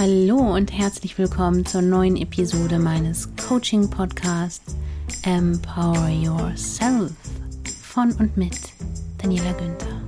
Hallo und herzlich willkommen zur neuen Episode meines Coaching-Podcasts Empower Yourself von und mit Daniela Günther.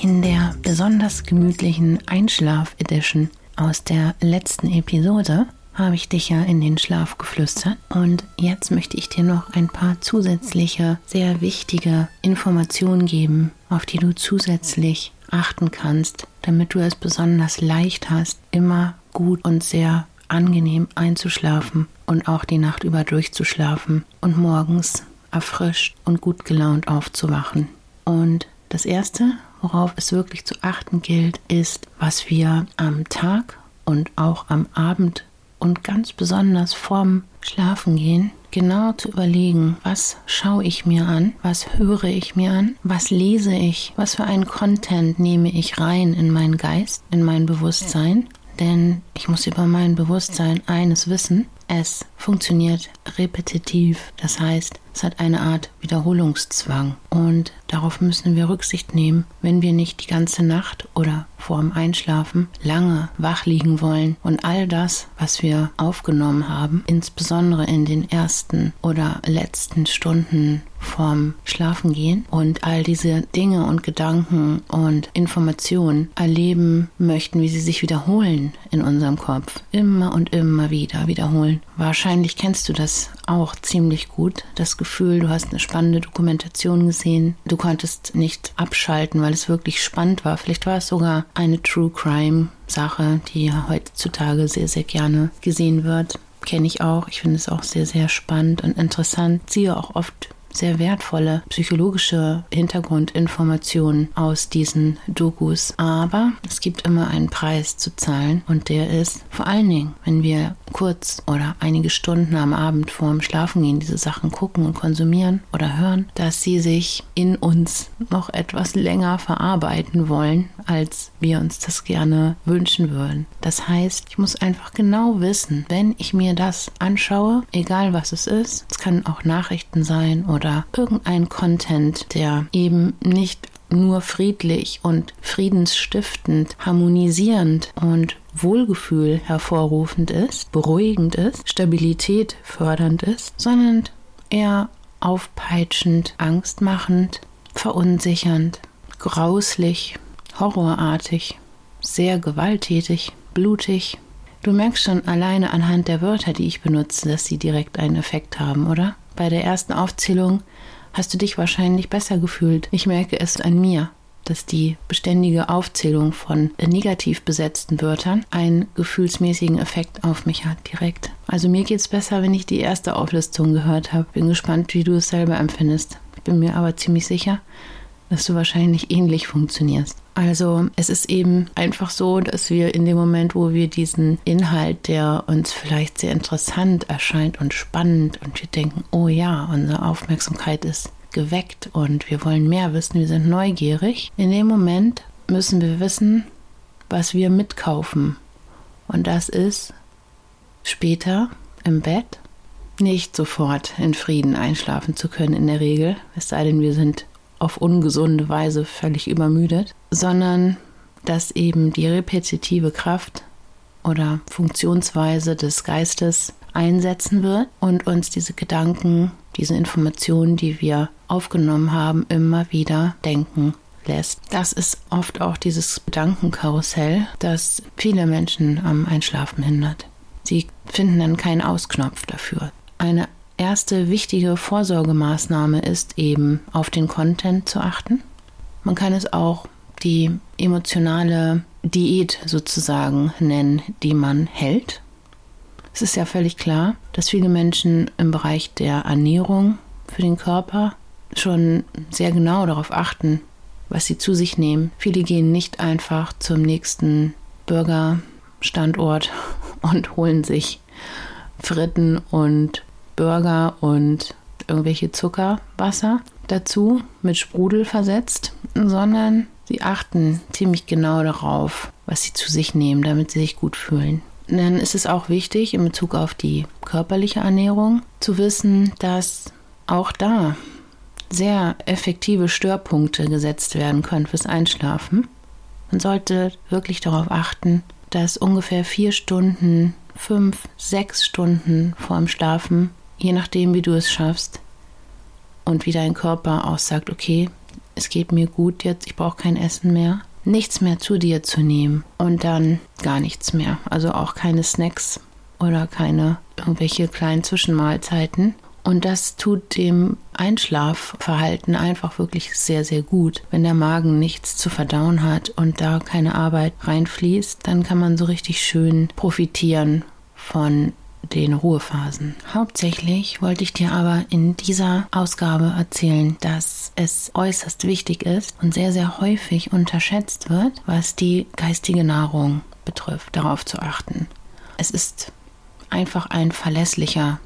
In der besonders gemütlichen Einschlaf-Edition aus der letzten Episode habe ich dich ja in den Schlaf geflüstert. Und jetzt möchte ich dir noch ein paar zusätzliche, sehr wichtige Informationen geben, auf die du zusätzlich achten kannst, damit du es besonders leicht hast, immer gut und sehr angenehm einzuschlafen und auch die Nacht über durchzuschlafen und morgens erfrischt und gut gelaunt aufzuwachen. Und das Erste, worauf es wirklich zu achten gilt, ist, was wir am Tag und auch am Abend und ganz besonders vorm Schlafengehen genau zu überlegen, was schaue ich mir an, was höre ich mir an, was lese ich, was für einen Content nehme ich rein in meinen Geist, in mein Bewusstsein. Denn ich muss über mein Bewusstsein eines wissen, es funktioniert repetitiv, das heißt, es hat eine Art Wiederholungszwang und darauf müssen wir Rücksicht nehmen, wenn wir nicht die ganze Nacht oder vorm Einschlafen lange wach liegen wollen und all das, was wir aufgenommen haben, insbesondere in den ersten oder letzten Stunden vorm Schlafengehen und all diese Dinge und Gedanken und Informationen erleben möchten, wie sie sich wiederholen in unserem Kopf. Immer und immer wieder wiederholen. Wahrscheinlich kennst du das auch ziemlich gut. Das Gefühl, du hast eine spannende Dokumentation gesehen. Du konntest nicht abschalten, weil es wirklich spannend war. Vielleicht war es sogar eine True Crime Sache, die heutzutage sehr, sehr gerne gesehen wird. Kenne ich auch. Ich finde es auch sehr, sehr spannend und interessant. Ziehe auch oft sehr wertvolle psychologische Hintergrundinformationen aus diesen Dokus. Aber es gibt immer einen Preis zu zahlen und der ist vor allen Dingen, wenn wir kurz oder einige Stunden am Abend vorm Schlafengehen diese Sachen gucken und konsumieren oder hören, dass sie sich in uns noch etwas länger verarbeiten wollen, als wir uns das gerne wünschen würden. Das heißt, ich muss einfach genau wissen, wenn ich mir das anschaue, egal was es ist, es kann auch Nachrichten sein oder oder irgendein Content, der eben nicht nur friedlich und friedensstiftend, harmonisierend und Wohlgefühl hervorrufend ist, beruhigend ist, Stabilität fördernd ist, sondern eher aufpeitschend, angstmachend, verunsichernd, grauslich, horrorartig, sehr gewalttätig, blutig. Du merkst schon alleine anhand der Wörter, die ich benutze, dass sie direkt einen Effekt haben, oder? Bei der ersten Aufzählung hast du dich wahrscheinlich besser gefühlt. Ich merke es an mir, dass die beständige Aufzählung von negativ besetzten Wörtern einen gefühlsmäßigen Effekt auf mich hat direkt. Also mir geht es besser, wenn ich die erste Auflistung gehört habe. Bin gespannt, wie du es selber empfindest. Ich bin mir aber ziemlich sicher, dass du wahrscheinlich ähnlich funktionierst. Also es ist eben einfach so, dass wir in dem Moment, wo wir diesen Inhalt, der uns vielleicht sehr interessant erscheint und spannend und wir denken, oh ja, unsere Aufmerksamkeit ist geweckt und wir wollen mehr wissen, wir sind neugierig, in dem Moment müssen wir wissen, was wir mitkaufen. Und das ist später im Bett nicht sofort in Frieden einschlafen zu können in der Regel, es sei denn, wir sind auf ungesunde Weise völlig übermüdet, sondern dass eben die repetitive Kraft oder Funktionsweise des Geistes einsetzen wird und uns diese Gedanken, diese Informationen, die wir aufgenommen haben, immer wieder denken lässt. Das ist oft auch dieses Gedankenkarussell, das viele Menschen am Einschlafen hindert. Sie finden dann keinen Ausknopf dafür. Eine erste wichtige Vorsorgemaßnahme ist eben auf den Content zu achten. Man kann es auch die emotionale Diät sozusagen nennen, die man hält. Es ist ja völlig klar, dass viele Menschen im Bereich der Ernährung für den Körper schon sehr genau darauf achten, was sie zu sich nehmen. Viele gehen nicht einfach zum nächsten Burgerstandort und holen sich Fritten und Burger und irgendwelche Zuckerwasser dazu mit Sprudel versetzt, sondern sie achten ziemlich genau darauf, was sie zu sich nehmen, damit sie sich gut fühlen. Dann ist es auch wichtig, in Bezug auf die körperliche Ernährung zu wissen, dass auch da sehr effektive Störpunkte gesetzt werden können fürs Einschlafen. Man sollte wirklich darauf achten, dass ungefähr vier Stunden, fünf, sechs Stunden vor dem Schlafen, je nachdem, wie du es schaffst, und wie dein Körper auch sagt, okay, es geht mir gut jetzt, ich brauche kein Essen mehr, nichts mehr zu dir zu nehmen und dann gar nichts mehr. Also auch keine Snacks oder keine irgendwelche kleinen Zwischenmahlzeiten. Und das tut dem Einschlafverhalten einfach wirklich sehr, sehr gut. Wenn der Magen nichts zu verdauen hat und da keine Arbeit reinfließt, dann kann man so richtig schön profitieren von den Ruhephasen. Hauptsächlich wollte ich dir aber in dieser Ausgabe erzählen, dass es äußerst wichtig ist und sehr, sehr häufig unterschätzt wird, was die geistige Nahrung betrifft, darauf zu achten. Es ist einfach ein verlässlicher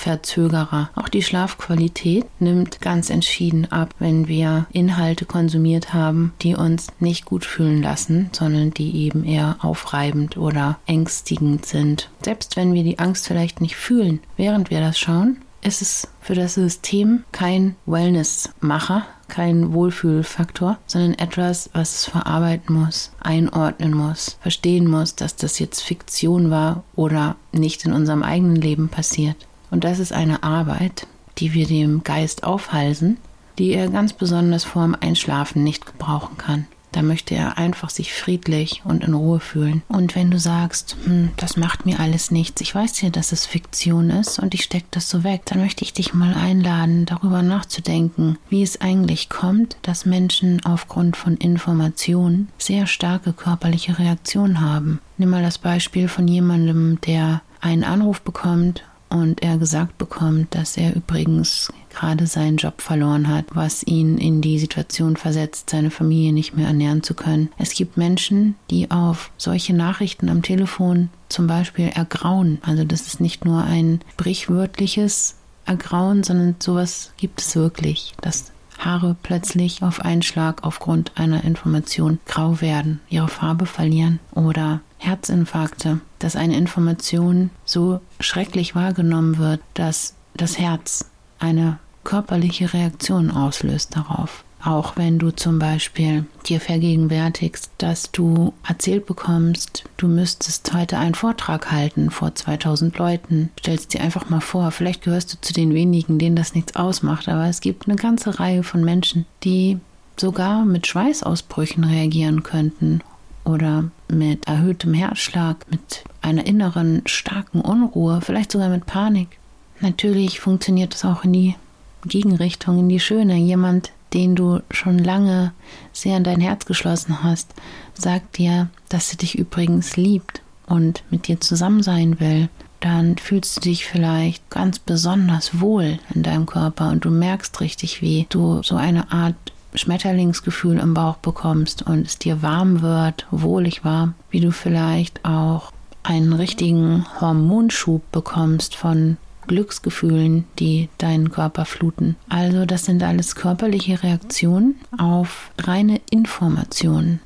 Schlafverzögerer. Auch die Schlafqualität nimmt ganz entschieden ab, wenn wir Inhalte konsumiert haben, die uns nicht gut fühlen lassen, sondern die eben eher aufreibend oder ängstigend sind. Selbst wenn wir die Angst vielleicht nicht fühlen, während wir das schauen, ist es für das System kein Wellnessmacher, kein Wohlfühlfaktor, sondern etwas, was es verarbeiten muss, einordnen muss, verstehen muss, dass das jetzt Fiktion war oder nicht in unserem eigenen Leben passiert. Und das ist eine Arbeit, die wir dem Geist aufhalsen, die er ganz besonders vorm Einschlafen nicht gebrauchen kann. Da möchte er einfach sich friedlich und in Ruhe fühlen. Und wenn du sagst, hm, das macht mir alles nichts, ich weiß ja, dass es Fiktion ist und ich stecke das so weg, dann möchte ich dich mal einladen, darüber nachzudenken, wie es eigentlich kommt, dass Menschen aufgrund von Informationen sehr starke körperliche Reaktionen haben. Nimm mal das Beispiel von jemandem, der einen Anruf bekommt und er gesagt bekommt, dass er übrigens gerade seinen Job verloren hat, was ihn in die Situation versetzt, seine Familie nicht mehr ernähren zu können. Es gibt Menschen, die auf solche Nachrichten am Telefon zum Beispiel ergrauen. Also das ist nicht nur ein sprichwörtliches Ergrauen, sondern sowas gibt es wirklich, dass Haare plötzlich auf einen Schlag aufgrund einer Information grau werden, ihre Farbe verlieren oder Herzinfarkte, dass eine Information so schrecklich wahrgenommen wird, dass das Herz eine körperliche Reaktion auslöst darauf. Auch wenn du zum Beispiel dir vergegenwärtigst, dass du erzählt bekommst, du müsstest heute einen Vortrag halten vor 2000 Leuten. Stellst dir einfach mal vor, vielleicht gehörst du zu den wenigen, denen das nichts ausmacht, aber es gibt eine ganze Reihe von Menschen, die sogar mit Schweißausbrüchen reagieren könnten oder mit erhöhtem Herzschlag, mit einer inneren starken Unruhe, vielleicht sogar mit Panik. Natürlich funktioniert es auch in die Gegenrichtung, in die Schöne. Jemand, den du schon lange sehr in dein Herz geschlossen hast, sagt dir, dass er dich übrigens liebt und mit dir zusammen sein will, dann fühlst du dich vielleicht ganz besonders wohl in deinem Körper und du merkst richtig, wie du so eine Art Schmetterlingsgefühl im Bauch bekommst und es dir warm wird, wohlig warm, wie du vielleicht auch einen richtigen Hormonschub bekommst von Glücksgefühlen, die deinen Körper fluten. Also das sind alles körperliche Reaktionen auf reine Informationen.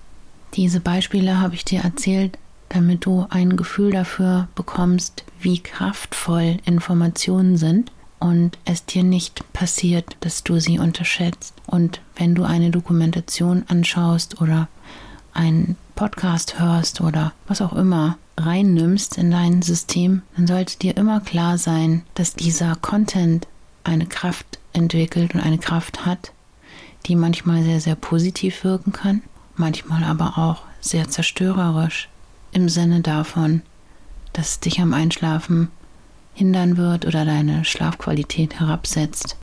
Diese Beispiele habe ich dir erzählt, damit du ein Gefühl dafür bekommst, wie kraftvoll Informationen sind und es dir nicht passiert, dass du sie unterschätzt. Und wenn du eine Dokumentation anschaust oder einen Podcast hörst oder was auch immer reinnimmst in dein System, dann sollte dir immer klar sein, dass dieser Content eine Kraft entwickelt und eine Kraft hat, die manchmal sehr, sehr positiv wirken kann, manchmal aber auch sehr zerstörerisch im Sinne davon, dass es dich am Einschlafen hindern wird oder deine Schlafqualität herabsetzt.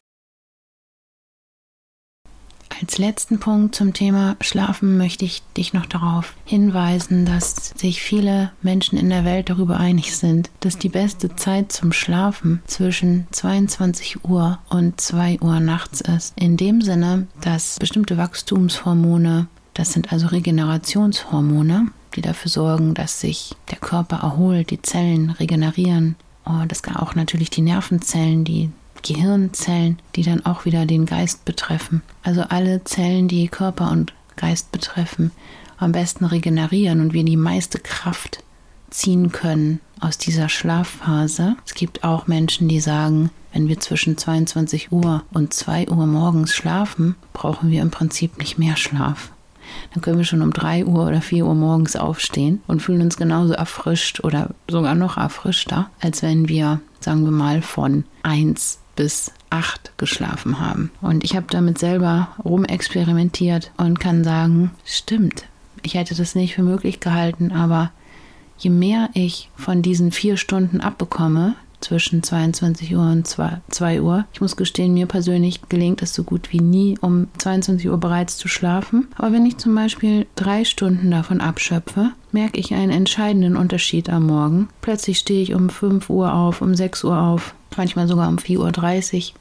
Als letzten Punkt zum Thema Schlafen möchte ich dich noch darauf hinweisen, dass sich viele Menschen in der Welt darüber einig sind, dass die beste Zeit zum Schlafen zwischen 22 Uhr und 2 Uhr nachts ist. In dem Sinne, dass bestimmte Wachstumshormone, das sind also Regenerationshormone, die dafür sorgen, dass sich der Körper erholt, die Zellen regenerieren, Oh, das kann auch natürlich die Nervenzellen, die Gehirnzellen, die dann auch wieder den Geist betreffen. Also alle Zellen, die Körper und Geist betreffen, am besten regenerieren und wir die meiste Kraft ziehen können aus dieser Schlafphase. Es gibt auch Menschen, die sagen, wenn wir zwischen 22 Uhr und 2 Uhr morgens schlafen, brauchen wir im Prinzip nicht mehr Schlaf. Dann können wir schon um 3 Uhr oder 4 Uhr morgens aufstehen und fühlen uns genauso erfrischt oder sogar noch erfrischter, als wenn wir, sagen wir mal, von 1 bis 8 geschlafen haben. Und ich habe damit selber rumexperimentiert und kann sagen, stimmt. Ich hätte das nicht für möglich gehalten, aber je mehr ich von diesen vier Stunden abbekomme, zwischen 22 Uhr und 2 Uhr. Ich muss gestehen, mir persönlich gelingt es so gut wie nie, um 22 Uhr bereits zu schlafen. Aber wenn ich zum Beispiel drei Stunden davon abschöpfe, merke ich einen entscheidenden Unterschied am Morgen. Plötzlich stehe ich um 5 Uhr auf, um 6 Uhr auf, manchmal sogar um 4.30 Uhr.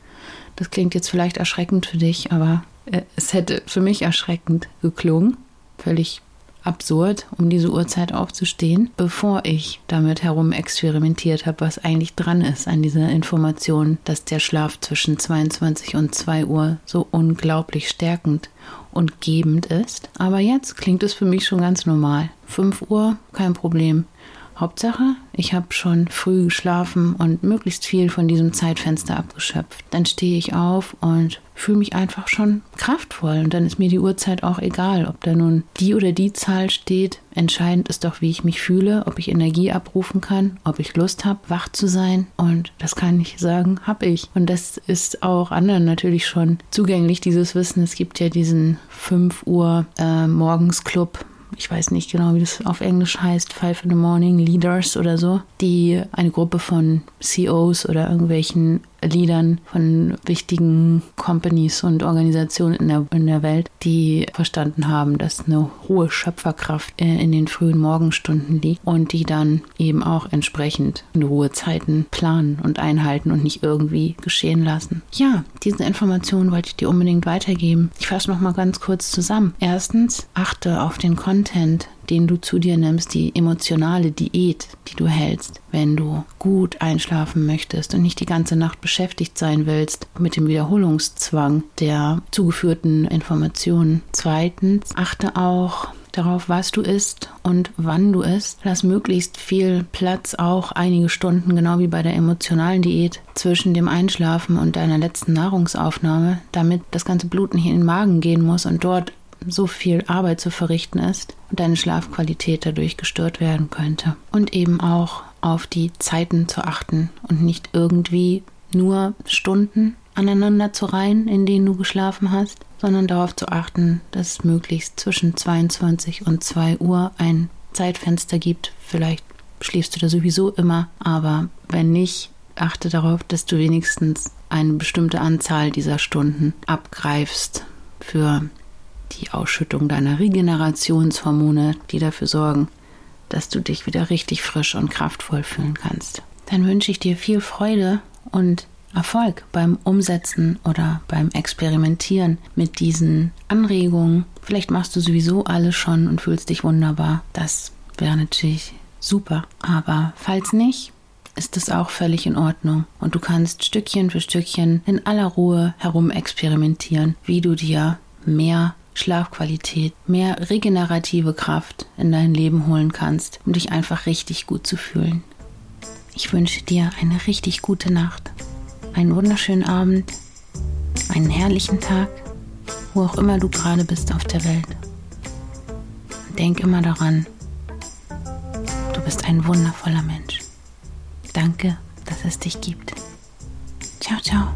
Das klingt jetzt vielleicht erschreckend für dich, aber äh, es hätte für mich erschreckend geklungen. Völlig absurd, um diese Uhrzeit aufzustehen, bevor ich damit herum experimentiert habe, was eigentlich dran ist an dieser Information, dass der Schlaf zwischen 22 und 2 Uhr so unglaublich stärkend und gebend ist. Aber jetzt klingt es für mich schon ganz normal. 5 Uhr, kein Problem. Hauptsache, ich habe schon früh geschlafen und möglichst viel von diesem Zeitfenster abgeschöpft. Dann stehe ich auf und fühle mich einfach schon kraftvoll und dann ist mir die Uhrzeit auch egal, ob da nun die oder die Zahl steht. Entscheidend ist doch, wie ich mich fühle, ob ich Energie abrufen kann, ob ich Lust habe, wach zu sein und das kann ich sagen, habe ich. Und das ist auch anderen natürlich schon zugänglich, dieses Wissen. Es gibt ja diesen 5 Uhr äh, Morgens Club ich weiß nicht genau, wie das auf Englisch heißt, Five in the Morning Leaders oder so, die eine Gruppe von CEOs oder irgendwelchen Leadern von wichtigen Companies und Organisationen in der, in der Welt, die verstanden haben, dass eine hohe Schöpferkraft in den frühen Morgenstunden liegt und die dann eben auch entsprechend in Ruhezeiten planen und einhalten und nicht irgendwie geschehen lassen. Ja, diese Informationen wollte ich dir unbedingt weitergeben. Ich fasse noch mal ganz kurz zusammen. Erstens, achte auf den Content, den du zu dir nimmst, die emotionale Diät, die du hältst, wenn du gut einschlafen möchtest und nicht die ganze Nacht beschäftigt sein willst mit dem Wiederholungszwang der zugeführten Informationen. Zweitens, achte auch darauf, was du isst und wann du isst. Lass möglichst viel Platz, auch einige Stunden, genau wie bei der emotionalen Diät, zwischen dem Einschlafen und deiner letzten Nahrungsaufnahme, damit das ganze Blut nicht in den Magen gehen muss und dort so viel Arbeit zu verrichten ist und deine Schlafqualität dadurch gestört werden könnte. Und eben auch auf die Zeiten zu achten und nicht irgendwie nur Stunden aneinander zu reihen, in denen du geschlafen hast, sondern darauf zu achten, dass es möglichst zwischen 22 und 2 Uhr ein Zeitfenster gibt. Vielleicht schläfst du da sowieso immer, aber wenn nicht, achte darauf, dass du wenigstens eine bestimmte Anzahl dieser Stunden abgreifst für die Ausschüttung deiner Regenerationshormone, die dafür sorgen, dass du dich wieder richtig frisch und kraftvoll fühlen kannst. Dann wünsche ich dir viel Freude und Erfolg beim Umsetzen oder beim Experimentieren mit diesen Anregungen. Vielleicht machst du sowieso alles schon und fühlst dich wunderbar. Das wäre natürlich super. Aber falls nicht, ist es auch völlig in Ordnung. Und du kannst Stückchen für Stückchen in aller Ruhe herum experimentieren, wie du dir mehr Schlafqualität, mehr regenerative Kraft in dein Leben holen kannst, um dich einfach richtig gut zu fühlen. Ich wünsche dir eine richtig gute Nacht, einen wunderschönen Abend, einen herrlichen Tag, wo auch immer du gerade bist auf der Welt. Denk immer daran, du bist ein wundervoller Mensch. Danke, dass es dich gibt. Ciao, ciao.